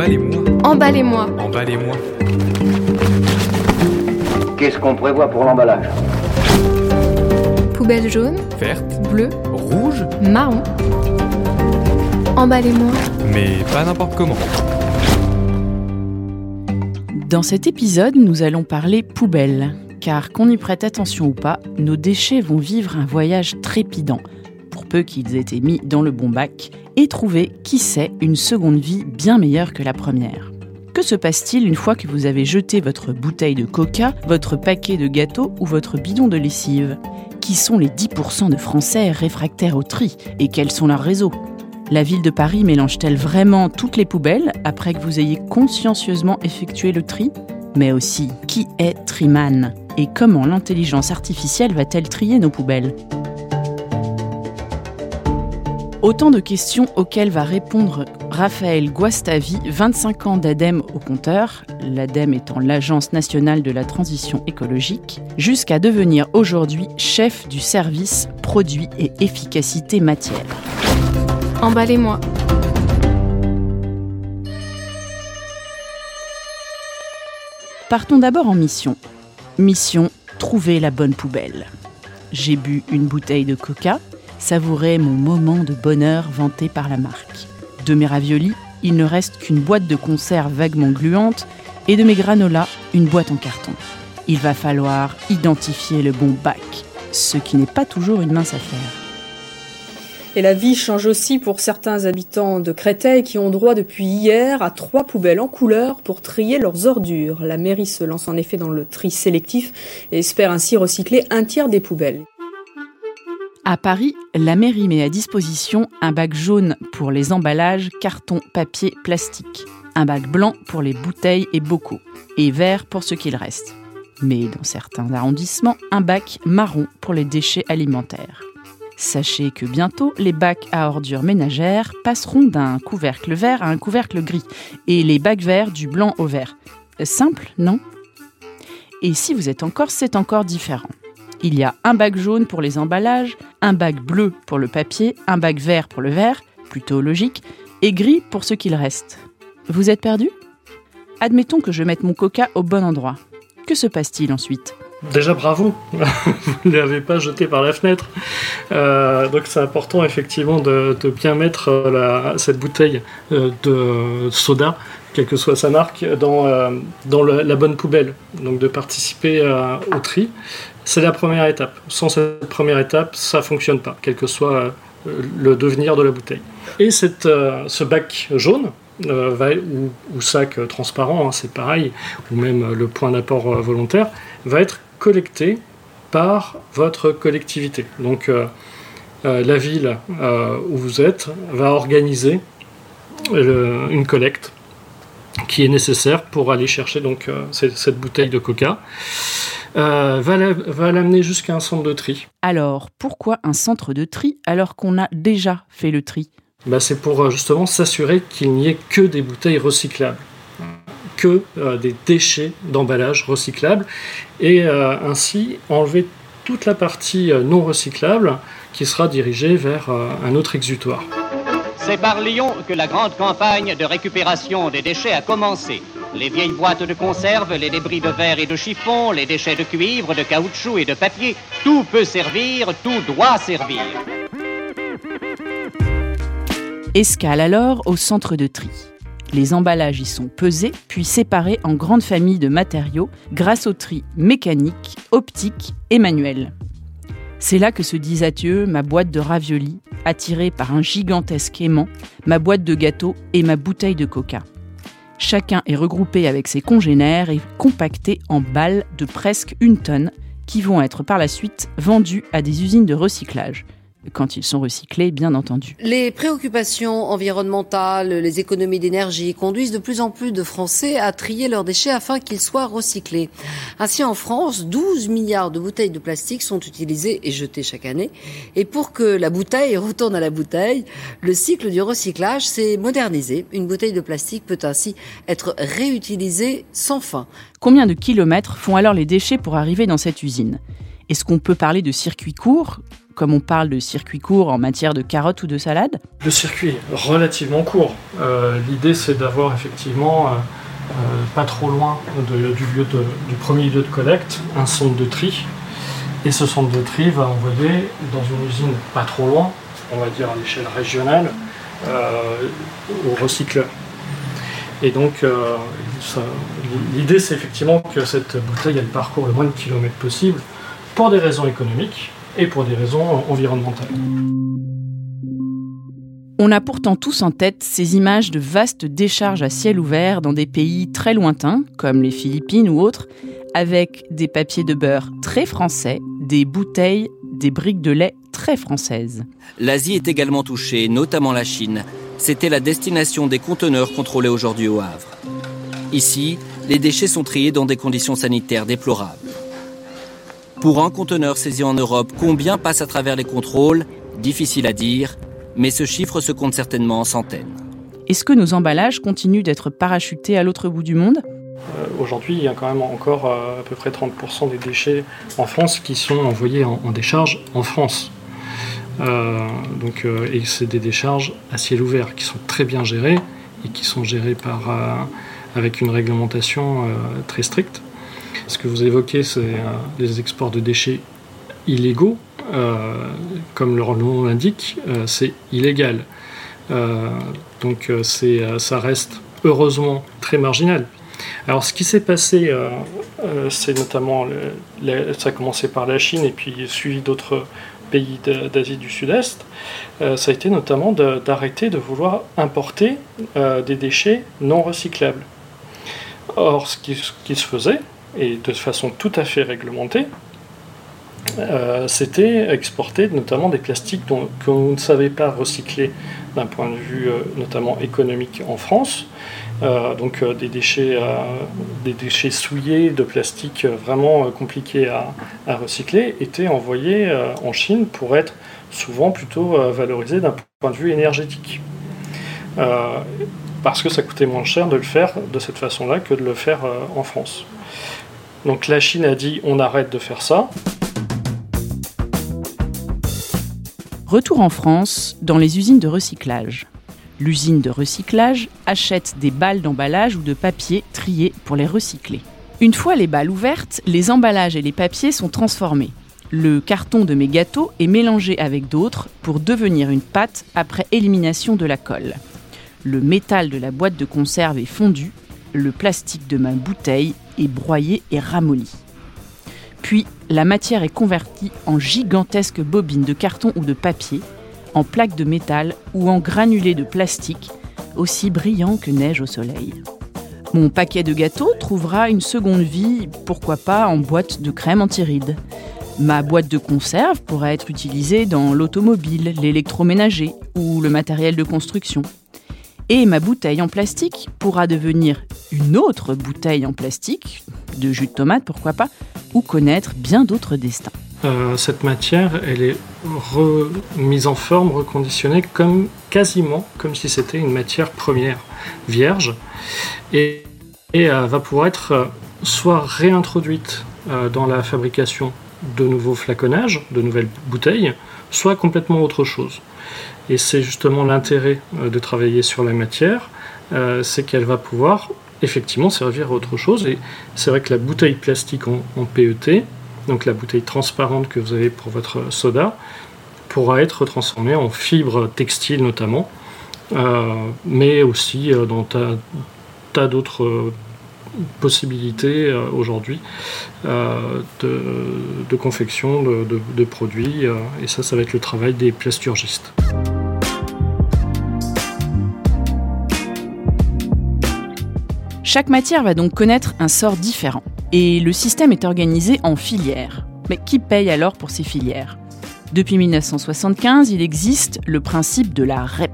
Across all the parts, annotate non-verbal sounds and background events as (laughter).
Emballez-moi. Emballez-moi. Emballez-moi. Qu'est-ce qu'on prévoit pour l'emballage? Poubelle jaune, Verte, bleue, rouge, marron. Emballez-moi. mais pas n'importe comment. Dans cet épisode, nous allons parler poubelle, car qu'on y prête attention ou pas, nos déchets vont vivre un voyage trépidant, pour peu qu'ils aient été mis dans le bon bac, et trouver, qui sait, une seconde vie bien meilleure que la première. Que se passe-t-il une fois que vous avez jeté votre bouteille de coca, votre paquet de gâteaux ou votre bidon de lessive? Qui sont les 10% de Français réfractaires au tri et quels sont leurs réseaux? La ville de Paris mélange-t-elle vraiment toutes les poubelles après que vous ayez consciencieusement effectué le tri? Mais aussi, qui est Triman Et comment l'intelligence artificielle va-t-elle trier nos poubelles? Autant de questions auxquelles va répondre Raphaël Guastavi, 25 ans d'ADEME au compteur, l'ADEME étant l'Agence nationale de la transition écologique, jusqu'à devenir aujourd'hui chef du service produits et efficacité matière. Emballez-moi. Partons d'abord en mission. Mission trouver la bonne poubelle. J'ai bu une bouteille de coca, savouré mon moment de bonheur vanté par la marque. De mes raviolis, il ne reste qu'une boîte de conserve vaguement gluante et de mes granolas, une boîte en carton. Il va falloir identifier le bon bac, ce qui n'est pas toujours une mince affaire. Et la vie change aussi pour certains habitants de Créteil qui ont droit depuis hier à trois poubelles en couleur pour trier leurs ordures. La mairie se lance en effet dans le tri sélectif et espère ainsi recycler un tiers des poubelles. À Paris, la mairie met à disposition un bac jaune pour les emballages, carton, papier, plastique, un bac blanc pour les bouteilles et bocaux, et vert pour ce qu'il reste. Mais dans certains arrondissements, un bac marron pour les déchets alimentaires. Sachez que bientôt, les bacs à ordures ménagères passeront d'un couvercle vert à un couvercle gris, et les bacs verts du blanc au vert. Simple, non? Et si vous êtes en Corse, c'est encore différent. Il y a un bac jaune pour les emballages, un bac bleu pour le papier, un bac vert pour le verre, plutôt logique, et gris pour ce qu'il reste. Vous êtes perdu? Admettons que je mette mon coca au bon endroit. Que se passe-t-il ensuite? Déjà bravo, (laughs) vous ne l'avez pas jeté par la fenêtre. Euh, donc c'est important effectivement de, bien mettre euh, cette bouteille euh, de soda, quelle que soit sa marque, dans, la bonne poubelle. Donc de participer au tri. C'est la première étape. Sans cette première étape, ça fonctionne pas, quel que soit euh, le devenir de la bouteille. Et cette, euh, ce bac jaune, euh, ou, sac transparent, hein, c'est pareil, ou même le point d'apport volontaire, va être collecté par votre collectivité. Donc la ville où vous êtes va organiser une collecte qui est nécessaire pour aller chercher donc cette bouteille de coca. Euh, va la- va l'amener jusqu'à un centre de tri. Alors, pourquoi un centre de tri alors qu'on a déjà fait le tri? Bah, c'est pour euh, justement s'assurer qu'il n'y ait que des bouteilles recyclables, que euh, des déchets d'emballage recyclables, et euh, ainsi enlever toute la partie euh, non recyclable qui sera dirigée vers euh, un autre exutoire. C'est par Lyon que la grande campagne de récupération des déchets a commencé. Les vieilles boîtes de conserve, les débris de verre et de chiffon, les déchets de cuivre, de caoutchouc et de papier, tout peut servir, tout doit servir. Escale alors au centre de tri. Les emballages y sont pesés, puis séparés en grandes familles de matériaux grâce au tri mécanique, optique et manuel. C'est là que se disent adieu ma boîte de raviolis, attirée par un gigantesque aimant, ma boîte de gâteaux et ma bouteille de coca. Chacun est regroupé avec ses congénères et compacté en balles de presque une tonne qui vont être par la suite vendus à des usines de recyclage. Quand ils sont recyclés, bien entendu. Les préoccupations environnementales, les économies d'énergie conduisent de plus en plus de Français à trier leurs déchets afin qu'ils soient recyclés. Ainsi, en France, 12 milliards de bouteilles de plastique sont utilisées et jetées chaque année. Et pour que la bouteille retourne à la bouteille, le cycle du recyclage s'est modernisé. Une bouteille de plastique peut ainsi être réutilisée sans fin. Combien de kilomètres font alors les déchets pour arriver dans cette usine? Est-ce qu'on peut parler de circuit court comme on parle de circuit court en matière de carottes ou de salade Le circuit relativement court. Euh, l'idée, c'est d'avoir effectivement, euh, pas trop loin du, lieu du premier lieu de collecte, un centre de tri. Et ce centre de tri va envoyer dans une usine pas trop loin, on va dire à l'échelle régionale, au recycleur. Et donc, l'idée, c'est effectivement que cette bouteille, elle parcourt le moins de kilomètres possible pour des raisons économiques et pour des raisons environnementales. On a pourtant tous en tête ces images de vastes décharges à ciel ouvert dans des pays très lointains, comme les Philippines ou autres, avec des papiers de beurre très français, des bouteilles, des briques de lait très françaises. L'Asie est également touchée, notamment la Chine. C'était la destination des conteneurs contrôlés aujourd'hui au Havre. Ici, les déchets sont triés dans des conditions sanitaires déplorables. Pour un conteneur saisi en Europe, combien passe à travers les contrôles Difficile à dire, mais ce chiffre se compte certainement en centaines. Est-ce que nos emballages continuent d'être parachutés à l'autre bout du monde? Euh, Aujourd'hui, il y a quand même encore euh, à peu près 30% des déchets en France qui sont envoyés en, décharge en France. Euh, donc, et c'est des décharges à ciel ouvert qui sont très bien gérées et qui sont gérées par, avec une réglementation très stricte. Ce que vous évoquez, c'est euh, des exports de déchets illégaux. Euh, comme leur nom l'indique, euh, c'est illégal. donc ça reste heureusement très marginal. Alors ce qui s'est passé, c'est notamment, ça a commencé par la Chine et puis suivi d'autres pays d'Asie du Sud-Est, ça a été notamment d'arrêter de, vouloir importer des déchets non recyclables. Or, ce qui, se faisait, et de façon tout à fait réglementée, euh, c'était exporter notamment des plastiques qu'on ne savait pas recycler d'un point de vue euh, notamment économique en France. Euh, donc des, déchets, des déchets souillés de plastique vraiment compliqués à, recycler étaient envoyés en Chine pour être souvent plutôt valorisés d'un point de vue énergétique. parce que ça coûtait moins cher de le faire de cette façon-là que de le faire en France. Donc la Chine a dit on arrête de faire ça. Retour en France, dans les usines de recyclage. L'usine de recyclage achète des balles d'emballage ou de papier triés pour les recycler. Une fois les balles ouvertes, les emballages et les papiers sont transformés. Le carton de mes gâteaux est mélangé avec d'autres pour devenir une pâte après élimination de la colle. Le métal de la boîte de conserve est fondu, le plastique de ma bouteille est broyé et ramolli. Puis, la matière est convertie en gigantesques bobines de carton ou de papier, en plaques de métal ou en granulés de plastique, aussi brillants que neige au soleil. Mon paquet de gâteaux trouvera une seconde vie, pourquoi pas en boîte de crème anti-rides. Ma boîte de conserve pourra être utilisée dans l'automobile, l'électroménager ou le matériel de construction. Et ma bouteille en plastique pourra devenir une autre bouteille en plastique, de jus de tomate pourquoi pas, ou connaître bien d'autres destins. Euh, cette matière, elle est remise en forme, reconditionnée comme quasiment comme si c'était une matière première vierge, et, euh, va pouvoir être euh, soit réintroduite dans la fabrication de nouveaux flaconnages, de nouvelles bouteilles, soit complètement autre chose. Et c'est justement l'intérêt de travailler sur la matière, c'est qu'elle va pouvoir effectivement servir à autre chose. Et c'est vrai que la bouteille plastique en, PET, donc la bouteille transparente que vous avez pour votre soda, pourra être transformée en fibre textile notamment, euh, mais aussi euh, dans tas, tas d'autres euh, possibilités aujourd'hui de, confection de, de produits. et ça, ça va être le travail des plasturgistes. Chaque matière va donc connaître un sort différent. Et le système est organisé en filières. Mais qui paye alors pour ces filières? Depuis 1975, il existe le principe de la REP,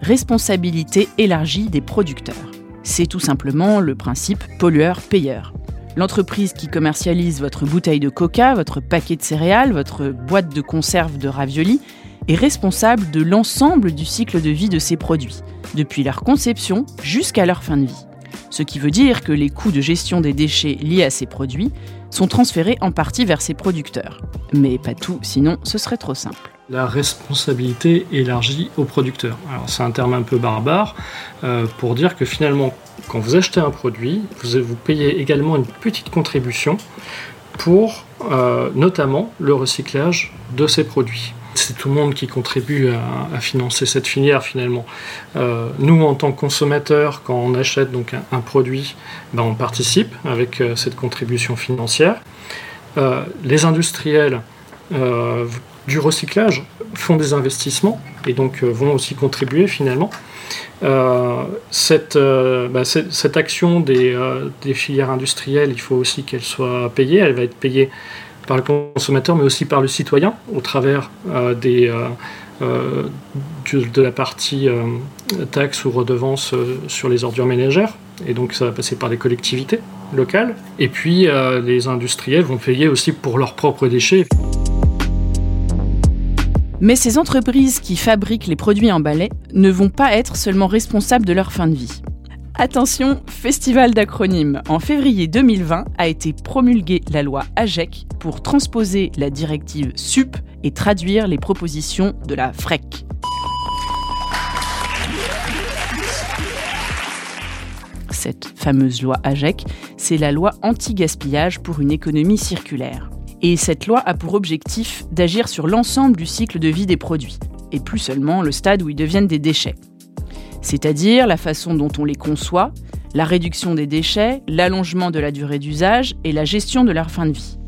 responsabilité élargie des producteurs. C'est tout simplement le principe pollueur-payeur. L'entreprise qui commercialise votre bouteille de coca, votre paquet de céréales, votre boîte de conserve de raviolis est responsable de l'ensemble du cycle de vie de ces produits, depuis leur conception jusqu'à leur fin de vie. Ce qui veut dire que les coûts de gestion des déchets liés à ces produits sont transférés en partie vers ces producteurs. Mais pas tout, sinon ce serait trop simple la responsabilité élargie aux producteurs. Alors c'est un terme un peu barbare euh, pour dire que finalement, quand vous achetez un produit, vous, vous payez également une petite contribution pour euh, notamment le recyclage de ces produits. C'est tout le monde qui contribue à, financer cette filière finalement. Euh, nous, en tant que consommateurs, quand on achète donc un, produit, ben, on participe avec cette contribution financière. les industriels du recyclage font des investissements et donc euh, vont aussi contribuer finalement. Euh, cette, euh, bah, cette, action des, filières industrielles, il faut aussi qu'elle soit payée. Elle va être payée par le consommateur, mais aussi par le citoyen, au travers de la partie taxes ou redevances sur les ordures ménagères. Et donc ça va passer par les collectivités locales. Et puis les industriels vont payer aussi pour leurs propres déchets. Mais ces entreprises qui fabriquent les produits emballés ne vont pas être seulement responsables de leur fin de vie. Attention, festival d'acronymes. En février 2020 a été promulguée la loi AGEC pour transposer la directive SUP et traduire les propositions de la FREC. Cette fameuse loi AGEC, c'est la loi anti-gaspillage pour une économie circulaire. Et cette loi a pour objectif d'agir sur l'ensemble du cycle de vie des produits, et plus seulement le stade où ils deviennent des déchets. C'est-à-dire la façon dont on les conçoit, la réduction des déchets, l'allongement de la durée d'usage et la gestion de leur fin de vie.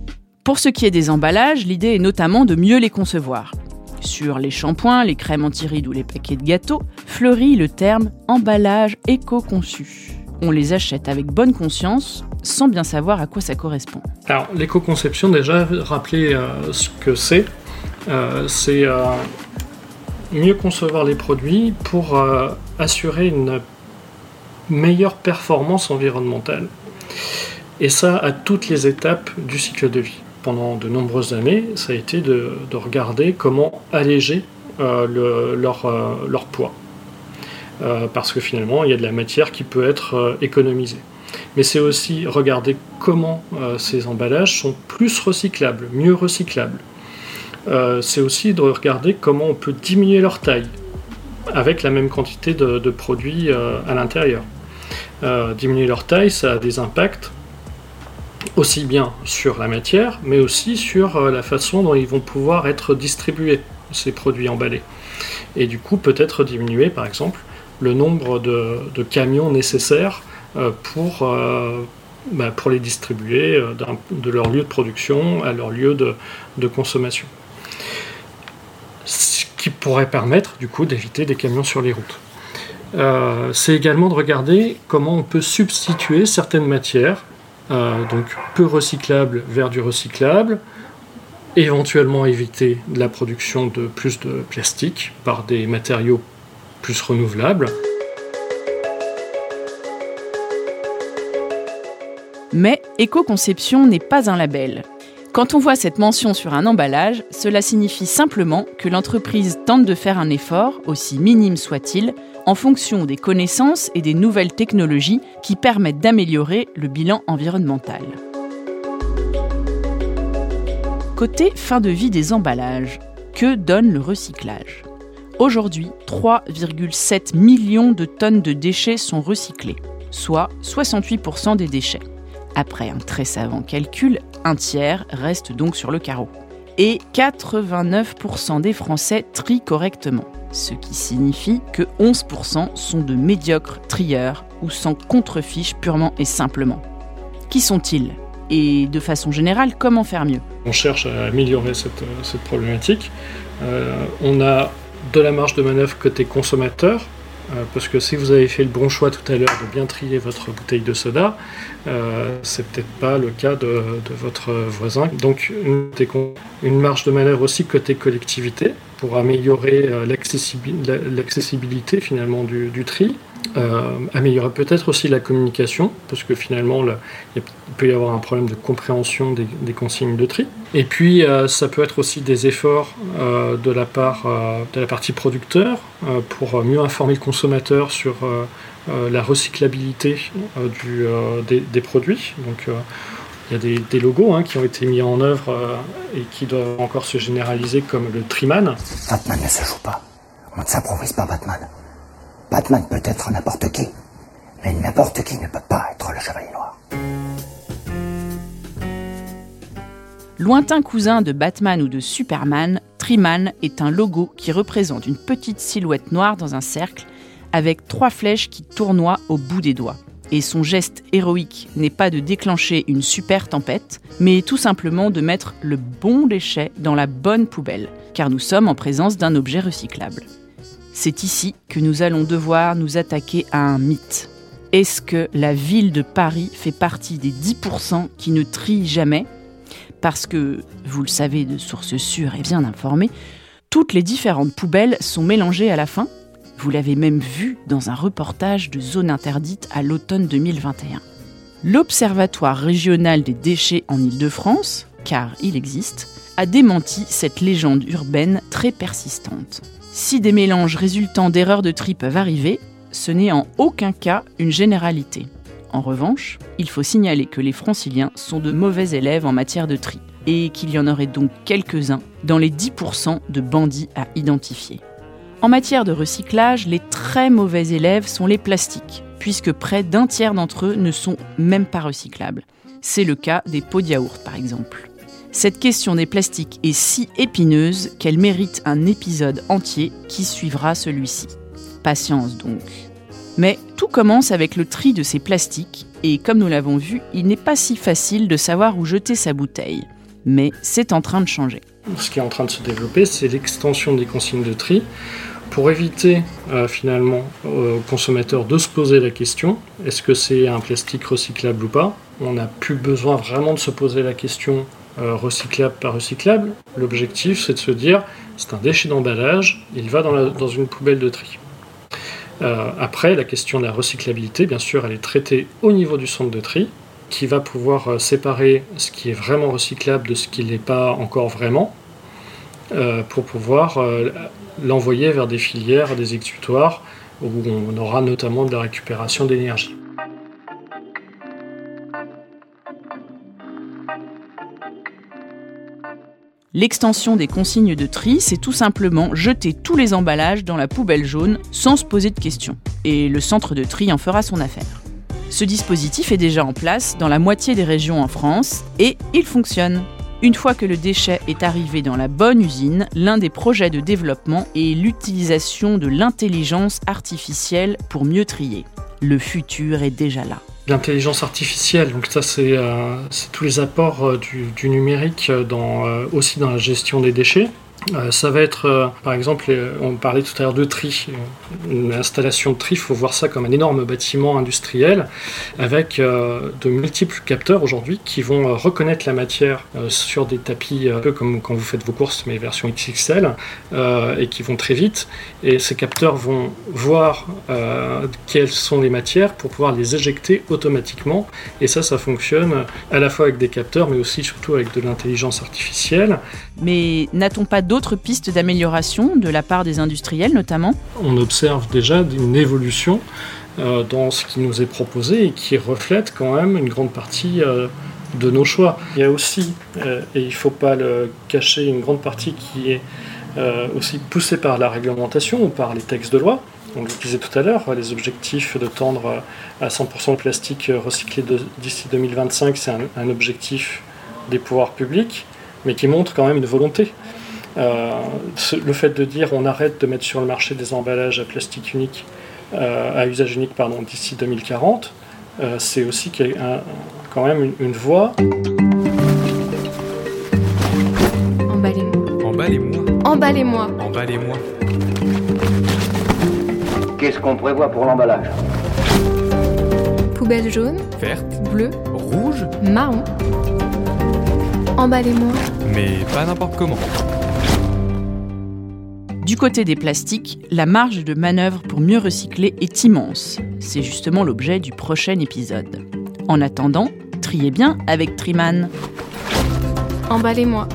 Pour ce qui est des emballages, l'idée est notamment de mieux les concevoir. Sur les shampoings, les crèmes anti-rides ou les paquets de gâteaux, fleurit le terme emballage éco-conçu. On les achète avec bonne conscience, sans bien savoir à quoi ça correspond. Alors, l'éco-conception, déjà, rappeler euh, ce que c'est. Euh, c'est euh, mieux concevoir les produits pour assurer une meilleure performance environnementale. Et ça à toutes les étapes du cycle de vie. Pendant de nombreuses années, ça a été de, regarder comment alléger leur, leur, poids. parce que finalement, il y a de la matière qui peut être économisée mais c'est aussi regarder comment euh, ces emballages sont plus recyclables, mieux recyclables. Euh, c'est aussi de regarder comment on peut diminuer leur taille avec la même quantité de, produits euh, à l'intérieur. diminuer leur taille, ça a des impacts aussi bien sur la matière, mais aussi sur la façon dont ils vont pouvoir être distribués, ces produits emballés. Et du coup, peut-être diminuer, par exemple, le nombre de camions nécessaires pour, euh, bah, pour les distribuer euh, de leur lieu de production à leur lieu de, de consommation. Ce qui pourrait permettre du coup d'éviter des camions sur les routes. c'est également de regarder comment on peut substituer certaines matières, donc peu recyclables vers du recyclable, éventuellement éviter la production de plus de plastique par des matériaux plus renouvelables. Mais éco-conception n'est pas un label. Quand on voit cette mention sur un emballage, cela signifie simplement que l'entreprise tente de faire un effort, aussi minime soit-il, en fonction des connaissances et des nouvelles technologies qui permettent d'améliorer le bilan environnemental. Côté fin de vie des emballages, que donne le recyclage? Aujourd'hui, 3,7 millions de tonnes de déchets sont recyclés, soit 68% des déchets. Après un très savant calcul, un tiers reste donc sur le carreau. Et 89% des Français trient correctement, ce qui signifie que 11% sont de médiocres trieurs ou sans contrefiche purement et simplement. Qui sont-ils? Et de façon générale, comment faire mieux? On cherche à améliorer cette, problématique. Euh, on a de la marge de manœuvre côté consommateur, euh, parce que si vous avez fait le bon choix tout à l'heure de bien trier votre bouteille de soda, euh, c'est peut-être pas le cas de, votre voisin. Donc une, marge de manœuvre aussi côté collectivité pour améliorer euh, l'accessibilité finalement du, tri. Euh, améliorer peut-être aussi la communication, parce que finalement, il peut y avoir un problème de compréhension des, consignes de tri. Et puis, euh, ça peut être aussi des efforts euh, de la part de la partie producteur pour mieux informer le consommateur sur la recyclabilité des, produits. Donc, il y a des, des logos hein, qui ont été mis en œuvre et qui doivent encore se généraliser, comme le Triman. Batman ne se joue pas. On ne s'improvise pas Batman. Batman peut être n'importe qui, mais n'importe qui ne peut pas être le Chevalier Noir. Lointain cousin de Batman ou de Superman, Triman est un logo qui représente une petite silhouette noire dans un cercle avec trois flèches qui tournoient au bout des doigts. Et son geste héroïque n'est pas de déclencher une super tempête, mais tout simplement de mettre le bon déchet dans la bonne poubelle, car nous sommes en présence d'un objet recyclable. C'est ici que nous allons devoir nous attaquer à un mythe. Est-ce que la ville de Paris fait partie des 10% qui ne trient jamais? Parce que, vous le savez de sources sûres et bien informées, toutes les différentes poubelles sont mélangées à la fin. Vous l'avez même vu dans un reportage de Zone Interdite à l'automne 2021. L'Observatoire régional des déchets en Île-de-France, car il existe, a démenti cette légende urbaine très persistante. Si des mélanges résultant d'erreurs de tri peuvent arriver, ce n'est en aucun cas une généralité. En revanche, il faut signaler que les franciliens sont de mauvais élèves en matière de tri, et qu'il y en aurait donc quelques-uns dans les 10% de bandits à identifier. En matière de recyclage, les très mauvais élèves sont les plastiques, puisque près d'un tiers d'entre eux ne sont même pas recyclables. C'est le cas des pots de yaourt par exemple. Cette question des plastiques est si épineuse qu'elle mérite un épisode entier qui suivra celui-ci. Patience donc. Mais tout commence avec le tri de ces plastiques, et comme nous l'avons vu, il n'est pas si facile de savoir où jeter sa bouteille. Mais c'est en train de changer. Ce qui est en train de se développer, c'est l'extension des consignes de tri pour éviter euh, finalement aux consommateurs de se poser la question est-ce que c'est un plastique recyclable ou pas? On n'a plus besoin vraiment de se poser la question recyclable par recyclable. L'objectif, c'est de se dire, c'est un déchet d'emballage, il va dans, une poubelle de tri. Euh, après, la question de la recyclabilité, bien sûr, elle est traitée au niveau du centre de tri, qui va pouvoir euh, séparer ce qui est vraiment recyclable de ce qui n'est pas encore vraiment, pour pouvoir l'envoyer vers des filières, des exutoires, où on aura notamment de la récupération d'énergie. L'extension des consignes de tri, c'est tout simplement jeter tous les emballages dans la poubelle jaune sans se poser de questions. Et le centre de tri en fera son affaire. Ce dispositif est déjà en place dans la moitié des régions en France et il fonctionne. Une fois que le déchet est arrivé dans la bonne usine, l'un des projets de développement est l'utilisation de l'intelligence artificielle pour mieux trier. Le futur est déjà là l'intelligence artificielle. Donc ça, c'est euh, tous les apports euh, du, numérique euh, aussi dans la gestion des déchets. Euh, ça va être, euh, par exemple, on parlait tout à l'heure de tri. Une installation de tri, il faut voir ça comme un énorme bâtiment industriel avec euh, de multiples capteurs aujourd'hui qui vont reconnaître la matière sur des tapis, un peu comme quand vous faites vos courses, mais version XXL, et qui vont très vite. Et ces capteurs vont voir quelles sont les matières pour pouvoir les éjecter automatiquement. Et ça, ça fonctionne à la fois avec des capteurs, mais aussi surtout avec de l'intelligence artificielle. Mais n'a-t-on pas d'autres pistes d'amélioration de la part des industriels notamment On observe déjà une évolution euh, dans ce qui nous est proposé et qui reflète quand même une grande partie euh, de nos choix. Il y a aussi, euh, et il ne faut pas le cacher, une grande partie qui est aussi poussée par la réglementation ou par les textes de loi. On le disait tout à l'heure, les objectifs de tendre à 100% de plastique recyclé d'ici 2025, c'est un objectif des pouvoirs publics mais qui montre quand même une volonté. Euh, le fait de dire on arrête de mettre sur le marché des emballages à plastique unique, euh, à usage unique pardon, d'ici 2040, euh, c'est aussi quand même une, voie. Emballez-moi. Emballez-moi. Emballez-moi. Emballez-moi. Qu'est-ce qu'on prévoit pour l'emballage? Poubelle jaune, verte, bleue, rouge, marron. Emballez-moi. Mais pas n'importe comment. Du côté des plastiques, la marge de manœuvre pour mieux recycler est immense. C'est justement l'objet du prochain épisode. En attendant, triez bien avec Triman. Emballez-moi.